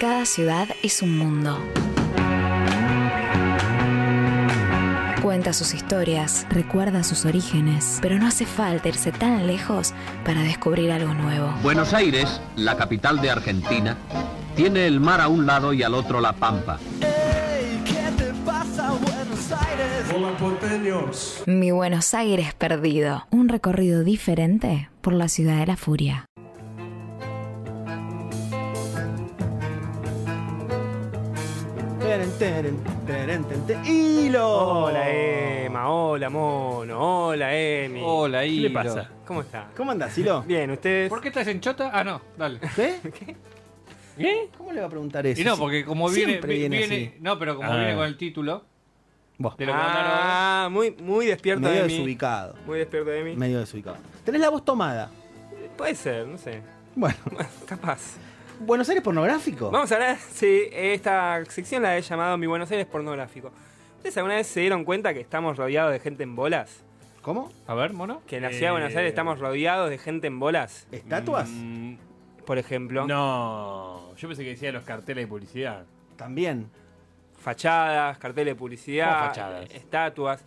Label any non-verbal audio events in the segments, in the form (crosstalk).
Cada ciudad es un mundo. Cuenta sus historias, recuerda sus orígenes, pero no hace falta irse tan lejos para descubrir algo nuevo. Buenos Aires, la capital de Argentina, tiene el mar a un lado y al otro la pampa. Hola porteños. Mi Buenos Aires perdido, un recorrido diferente por la ciudad de la furia. Teren, teren, teren. ¡Hilo! Hola Emma, hola Mono, hola Emi. Hola, ¿Qué le Hilo. pasa? ¿Cómo está? ¿Cómo andás, Hilo? Bien, ¿ustedes? ¿Por qué estás en chota? Ah, no, dale. (laughs) ¿Qué? ¿Qué? ¿Cómo le va a preguntar eso? Y no, porque como viene, Siempre vi- viene viene, así. no, pero como Ah. viene con el título Vos, de lo que mandaron Ah, muy, muy despierto medio de mí. desubicado. Muy despierto de mí. Medio desubicado. Tenés la voz tomada. Puede ser, no sé. Bueno, Capaz. ¿Buenos Aires pornográfico? Vamos a hablar, sí, esta sección la he llamado Mi Buenos Aires pornográfico. ¿Ustedes alguna vez se dieron cuenta que estamos rodeados de gente en bolas? ¿Cómo? A ver, mono. Que en la ciudad de Buenos Aires estamos rodeados de gente en bolas, ¿Estatuas? Mm, por ejemplo. no, yo pensé que decía los carteles de publicidad. También. fachadas, carteles de publicidad, ¿Cómo fachadas? eh, estatuas.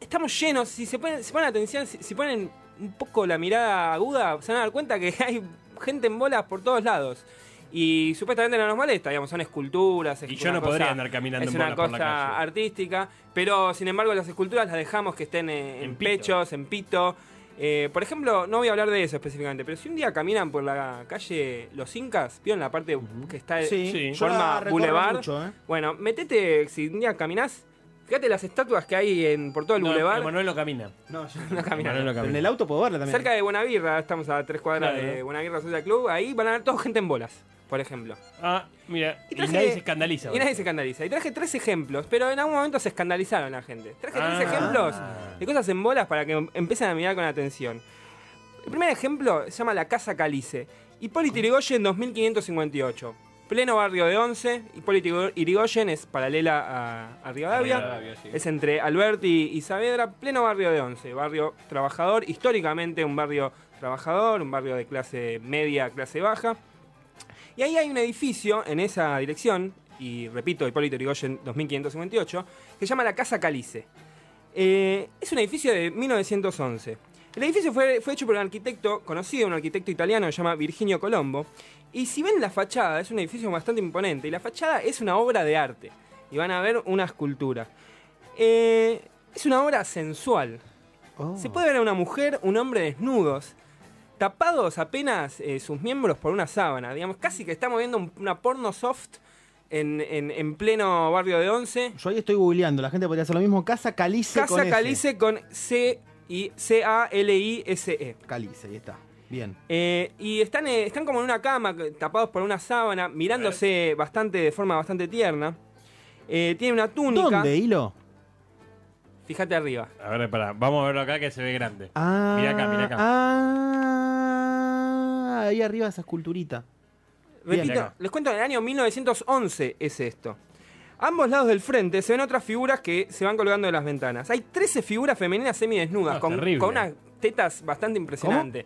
Estamos llenos, si se ponen, si ponen atención, si, si ponen un poco la mirada aguda, se van a dar cuenta que (laughs) hay gente en bolas por todos lados. Y supuestamente no nos molesta, digamos, son esculturas. es Y yo no podría andar caminando Es en una bolas por la cosa calle. artística, pero sin embargo las esculturas las dejamos que estén en, En pechos, en pito. Eh, por ejemplo, no voy a hablar de eso específicamente, pero si un día caminan por la calle Los Incas, ¿vieron la parte que está Sí, sí. yo la forma boulevard? mucho, ¿eh? Bueno, metete, si un día caminás, fíjate las estatuas que hay en, por todo el No, boulevard. Emanuel no camina. No, yo (laughs) No camina. Emanuel no Pero en camina. el auto puedo verla también. Cerca de Buenavirra, estamos a tres cuadras Claro. de Buenavirra Social Club, ahí van a ver toda gente en bolas, por ejemplo. Ah, mira, Y y, traje- nadie se escandaliza. Y nadie se escandaliza. Y traje tres ejemplos, pero en algún momento se escandalizaron la gente. Traje tres Ah. ejemplos de cosas en bolas para que em- empiecen a mirar con atención. El primer ejemplo se llama la Casa Calice. Hipólito Yrigoyen 2558. Pleno barrio de Once. Hipólito Yrigoyen es paralela a, a Rivadavia. Rivadavia, sí. Es entre Alberti y Saavedra. Pleno barrio de Once. Barrio trabajador. Históricamente un barrio trabajador. Un barrio de clase media, clase baja. Y ahí hay un edificio en esa dirección, y repito, Hipólito Yrigoyen 2558, que se llama la Casa Calice. Eh, es un edificio de 1911. El edificio fue, fue hecho por un arquitecto conocido, un arquitecto italiano que se llama Virginio Colombo. Y si ven la fachada, es un edificio bastante imponente. Y la fachada es una obra de arte. Y van a ver una escultura. Eh, es una obra sensual. Oh. Se puede ver a una mujer, un hombre desnudos, tapados apenas eh, sus miembros por una sábana. Digamos, casi que estamos viendo un- una porno soft en, en- en pleno barrio de Once. Yo ahí estoy googleando, la gente podría hacer lo mismo. Casa Calice con Casa S. Calice con C y C A L I S E. Calice, ahí está. Bien. Eh, y están, eh, están como en una cama, que- tapados por una sábana, mirándose bastante de forma bastante tierna. Eh, tiene una túnica. ¿Dónde, Hilo? Fíjate arriba. A ver, pará, vamos a verlo acá que se ve grande. Ah, Mira acá, mira acá. Ah, ahí arriba esa esculturita. Repito, les cuento, en el año 1911 es esto. A ambos lados del frente se ven otras figuras que se van colgando de las ventanas. Hay 13 figuras femeninas semidesnudas, No, con, unas tetas bastante impresionantes.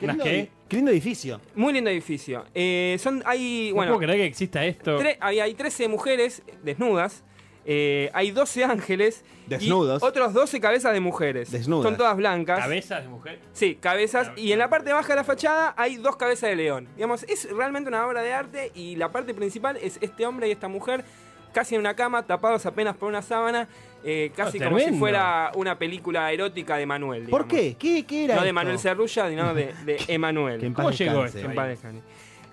¿Unas lindo, qué? qué lindo edificio. Muy lindo edificio. Eh, son, hay, No bueno, puedo creer que exista esto. tre- hay, hay 13 mujeres desnudas. Eh, hay 12 ángeles. Desnudos. Y otros 12 cabezas de mujeres. Desnudas. Son todas blancas. Cabezas de mujer. Sí, cabezas. Y en la parte baja de la fachada hay dos cabezas de león. Digamos, es realmente una obra de arte y la parte principal es este hombre y esta mujer casi en una cama, tapados apenas por una sábana, eh, casi como si fuera una película erótica de Manuel. ¿Por qué? ¿Qué, qué era No de esto? Manuel Serrulla, sino de, de (laughs) Emanuel. ¿Cómo llegó esto?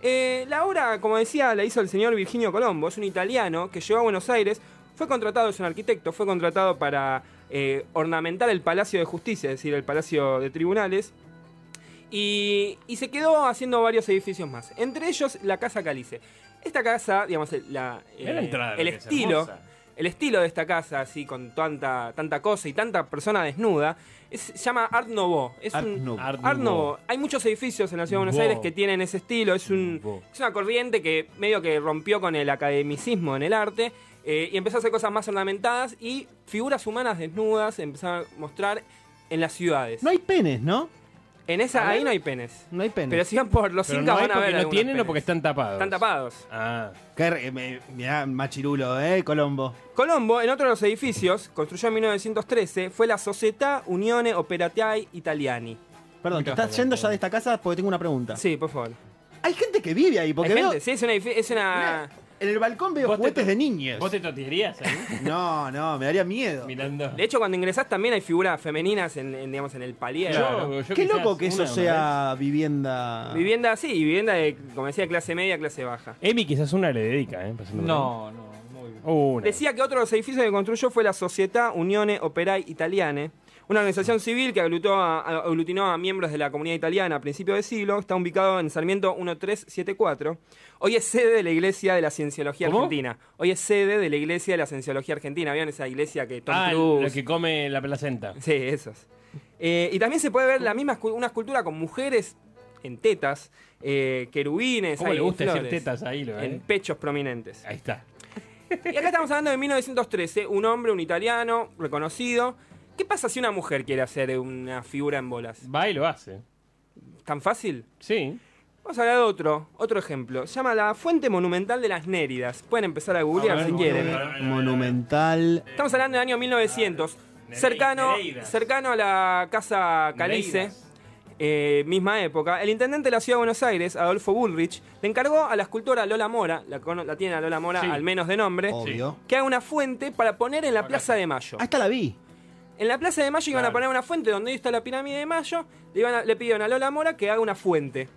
Eh, la obra, como decía, la hizo el señor Virginio Colombo, es un italiano que llegó a Buenos Aires, fue contratado, es un arquitecto, fue contratado para eh, ornamentar el Palacio de Justicia, es decir, el Palacio de Tribunales, y, y se quedó haciendo varios edificios más, entre ellos la Casa Calice. Esta casa, digamos, el- la, Mirá la eh, entrada, el es estilo, el estilo de esta casa, así con tanta, tanta cosa y tanta persona desnuda, es- se llama Art Nouveau. Es Art un, Nouveau. Art Art Nouveau. Nouveau. Hay muchos edificios en la ciudad de Buenos Nouveau. Aires que tienen ese estilo. Es, un, es una corriente que medio que rompió con el academicismo en el arte eh, y empezó a hacer cosas más ornamentadas y figuras humanas desnudas empezaron a mostrar en las ciudades. No hay penes, ¿no? En esa, ahí no hay penes. No hay pene. Pero si van por los Pero incas no hay van a ver porque no algunos tienen o penes. porque están tapados. Están tapados. Ah. Qué re- me- mirá, machirulo, ¿eh? Colombo. Colombo, en otro de los edificios, construydo en 1913, fue la Società Unione Operatiai Italiani. Perdón, ¿te estás yendo ya de esta casa? Porque tengo una pregunta. Sí, por favor. Hay gente que vive ahí, porque Hay veo- gente, sí, es una... edifi- Es una Mirá, en el balcón veo ¿Vos te juguetes de niños. ¿Vos te totearías ahí? (laughs) No, no, me daría miedo. Mirando. de hecho, cuando ingresás también hay figuras femeninas en, en, digamos, en el palier. Claro, Qué loco que eso una, una sea vivienda. Vivienda, sí, vivienda de, como decía, clase media, clase baja. Emi quizás una le dedica, ¿eh? No, no, muy bien. Decía que otro de los edificios que construyó fue la Società Unione Operai Italiane, una organización civil que aglutó a- aglutinó a miembros de la comunidad italiana a principios de siglo. Está ubicado en Sarmiento 1374. Hoy es sede de la Iglesia de la Cienciología ¿Cómo? Argentina. Hoy es sede de la Iglesia de la Cienciología Argentina. ¿Vieron esa iglesia que Tom ah, que come la placenta. Sí, esos. Eh, y también se puede ver la misma una escultura con mujeres en tetas, eh, querubines, ¿Cómo ahí, le gusta decir tetas ahí? Lo, en eh? pechos prominentes. Ahí está. Y acá estamos hablando de 1913, un hombre, un italiano, reconocido. ¿Qué pasa si una mujer quiere hacer una figura en bolas? Va y lo hace. ¿Tan fácil? Sí. Vamos a hablar de otro, otro ejemplo. Se llama la Fuente Monumental de las Néridas. Pueden empezar a googlear si quieren. Monumental. Estamos hablando del año 1900. Nereidas. Cercano, cercano a la Casa Calice. Eh, misma época, el intendente de la ciudad de Buenos Aires, Adolfo Bullrich, le encargó a la escultora Lola Mora, la, tiene a Lola Mora Sí. al menos de nombre, Obvio. que haga una fuente para poner en la Plaza de Mayo. Ah, esta la vi. En la Plaza de Mayo iban a poner una fuente donde está la pirámide de Mayo, le, iban a- le pidieron a Lola Mora que haga una fuente.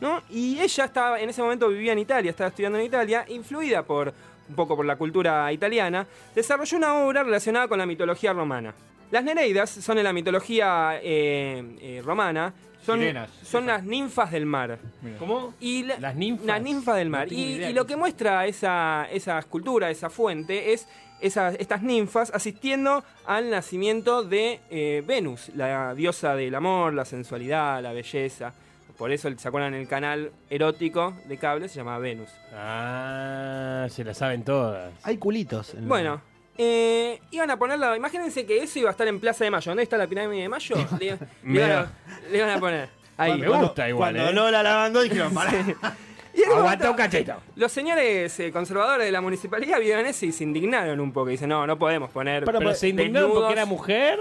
¿no? Y ella estaba, en ese momento vivía en Italia, estaba estudiando en Italia, influida por un poco por la cultura italiana, desarrolló una obra relacionada con la mitología romana. Las Nereidas son en la mitología eh, eh, romana, son, Sirenas. son las ninfas del mar. ¿Cómo? Y la- Las ninfas. Las ninfas del mar. No y, lo que es. muestra esa, esa escultura, esa fuente, es esas, estas ninfas asistiendo al nacimiento de eh, Venus, la diosa del amor, la sensualidad, la belleza. Por eso, ¿se acuerdan? El canal erótico de cable se llama Venus. Ah, se la saben todas. Hay culitos. en- Bueno, eh, iban a ponerla. Imagínense que eso iba a estar en Plaza de Mayo. ¿Dónde está la pirámide de Mayo? (laughs) Le, le iban, a, le iban a poner. Ahí. Me gusta igual, Cuando ¿eh? Lola la mandó dijeron, pará. Y en un cachito. Los señores eh, conservadores de la municipalidad vieron eso y se indignaron un poco. Dicen, no, no podemos poner. Pero, Pero se indignaron desnudos. porque era mujer.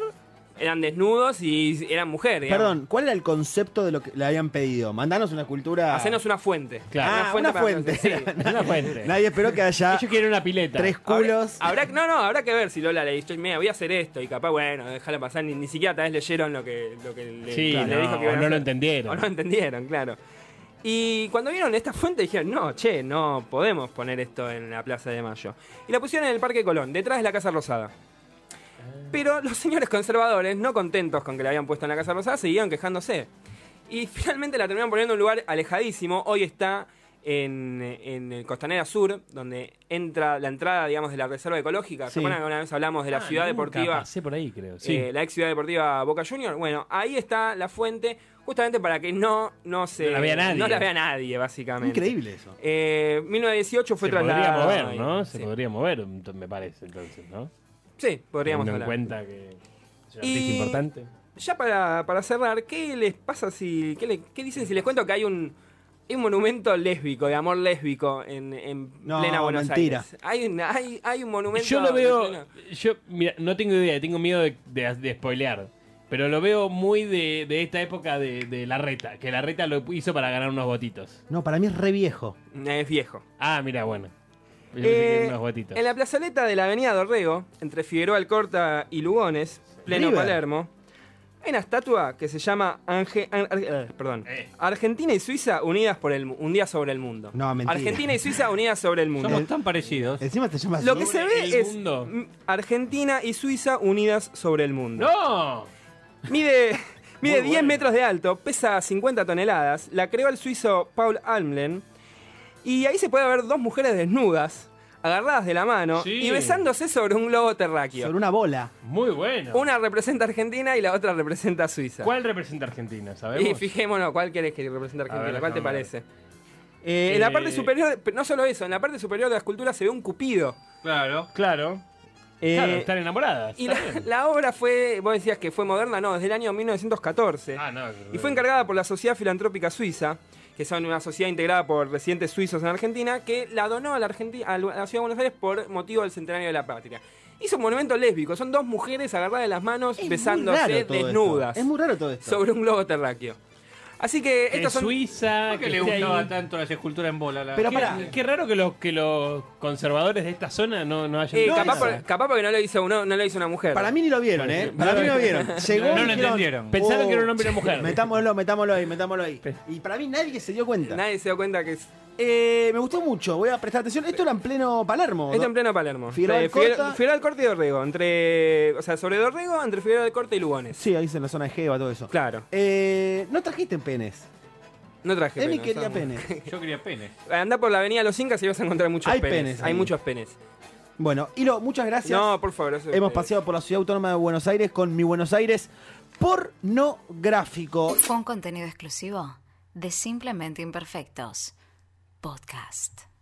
Eran desnudos y eran mujeres. digamos. Perdón, ¿cuál era el concepto de lo que le habían pedido? Mandanos una escultura. Hacernos una fuente. Claro. Ah, una para- fuente. sí. (laughs) Una fuente. Nadie esperó que haya Ellos quieren una pileta. tres Habrá- culos. Habrá, no, no, habrá que ver si Lola le dijo, mira, voy a hacer esto. Y capaz, bueno, déjala pasar. Ni, ni siquiera tal vez leyeron lo que, lo que le, Sí, le no, dijo que o iban a no lo entendieron. O no entendieron, claro. Y cuando vieron esta fuente dijeron, no, che, no podemos poner esto en la Plaza de Mayo. Y la pusieron en el Parque Colón, detrás de la Casa Rosada. Pero los señores conservadores, no contentos con que la habían puesto en la Casa Rosada, siguieron quejándose. Y finalmente la terminaron poniendo en un lugar alejadísimo. Hoy está en, en el Costanera Sur, donde entra la entrada, digamos, de la Reserva Ecológica. ¿Se Sí. acuerdan que una vez hablamos de la Ah, ciudad nunca deportiva? Pasé por ahí, creo. Sí. eh, la ex ciudad deportiva Boca Junior. Bueno, ahí está la fuente, justamente para que no, no se. No la vea nadie. No la vea nadie, básicamente. Increíble eso. Eh, 1918 fue se podría mover. ¿no? Se Sí. podría mover, me parece, entonces, ¿no? Sí, podríamos Teniendo en hablar. cuenta que es un Y- importante. Ya para, para cerrar, ¿qué les pasa si. ¿Qué, le- qué dicen si les cuento que hay un. hay un monumento lésbico, de amor lésbico en, en No, plena Buenos mentira. Aires. Hay un, hay, hay un monumento. Yo lo veo, plena- yo, mira, no tengo idea, tengo miedo de, de, de spoilear. Pero lo veo muy de, de esta época de, de la reta, que la reta lo hizo para ganar unos votitos. No, para mí es re viejo. Es viejo. Ah, mira, bueno. Eh, en la plazoleta de la avenida Dorrego, entre Figueroa Alcorta y Lugones, pleno River. Palermo, hay una estatua que se llama Ange- An- Ar- eh, perdón, Eh. Argentina y Suiza unidas por el mu- un día sobre el mundo. No, mentira. Argentina y Suiza unidas sobre el mundo. Somos tan parecidos. Encima te llamas. Lo que se Sobre ve es mundo. mm, Argentina y Suiza unidas sobre el mundo. ¡No! Mide, mide Muy 10 bueno. metros de alto, pesa 50 toneladas, la creó el suizo Paul Almlen. Y ahí se puede ver dos mujeres desnudas, agarradas de la mano Sí. y besándose sobre un globo terráqueo. Sobre una bola. Muy bueno. Una representa a Argentina y la otra representa a Suiza. ¿Cuál representa a Argentina? Y ¿Sabemos? fijémonos, ¿cuál querés que represente Argentina? ver, ¿Cuál te parece? Eh, En la parte Eh, superior, no solo eso, en la parte superior de la escultura se ve un cupido. Claro. Claro. Eh, Claro, están enamoradas. Y está la, bien. la obra fue, vos decías que fue moderna, no, desde el año 1914. Ah, no. Y fue encargada por la Sociedad Filantrópica Suiza, que son una sociedad integrada por residentes suizos en Argentina, que la donó a la, Argenti- a la Ciudad de Buenos Aires por motivo del centenario de la patria. Hizo un monumento lésbico, son dos mujeres agarradas de las manos, es besándose desnudas esto. Es muy raro todo esto. sobre un globo terráqueo. Así que estos son... Suiza, ¿Por qué que le gustaba ahí. tanto las esculturas en bola? La... Pero Qué, pará. qué raro que los, que los conservadores de esta zona no, no hayan eh, visto capaz, por- capaz porque no lo hizo uno, no lo hizo una mujer. Para mí ni lo vieron, ¿eh? Para mí no lo vieron. (laughs) Llegó No lo dijeron, entendieron. Pensaron que era un hombre y una mujer. Metámoslo, metámoslo ahí, metámoslo ahí. Y para mí nadie se dio cuenta. Nadie se dio cuenta que es... Eh, me gustó mucho, voy a prestar atención. Esto era en pleno Palermo. Esto en pleno Palermo. Figueroa Eh, del Corta. Figueroa del Corte y Dorrego. Entre, o sea, sobre Dorrego, entre Figueroa del Corte y Lugones. Sí, ahí en la zona de Jeva, todo eso. Claro. Eh, no trajiste penes. No traje Emi penes, quería penes. (laughs) Yo quería penes. Andá por la avenida Los Incas y vas a encontrar muchos Hay penes. penes Hay ahí. muchos penes. Bueno, Hilo, muchas gracias. No, por favor. eso- Hemos paseado por la Ciudad Autónoma de Buenos Aires con mi Buenos Aires pornográfico. Un contenido exclusivo de Simplemente Imperfectos. Podcast.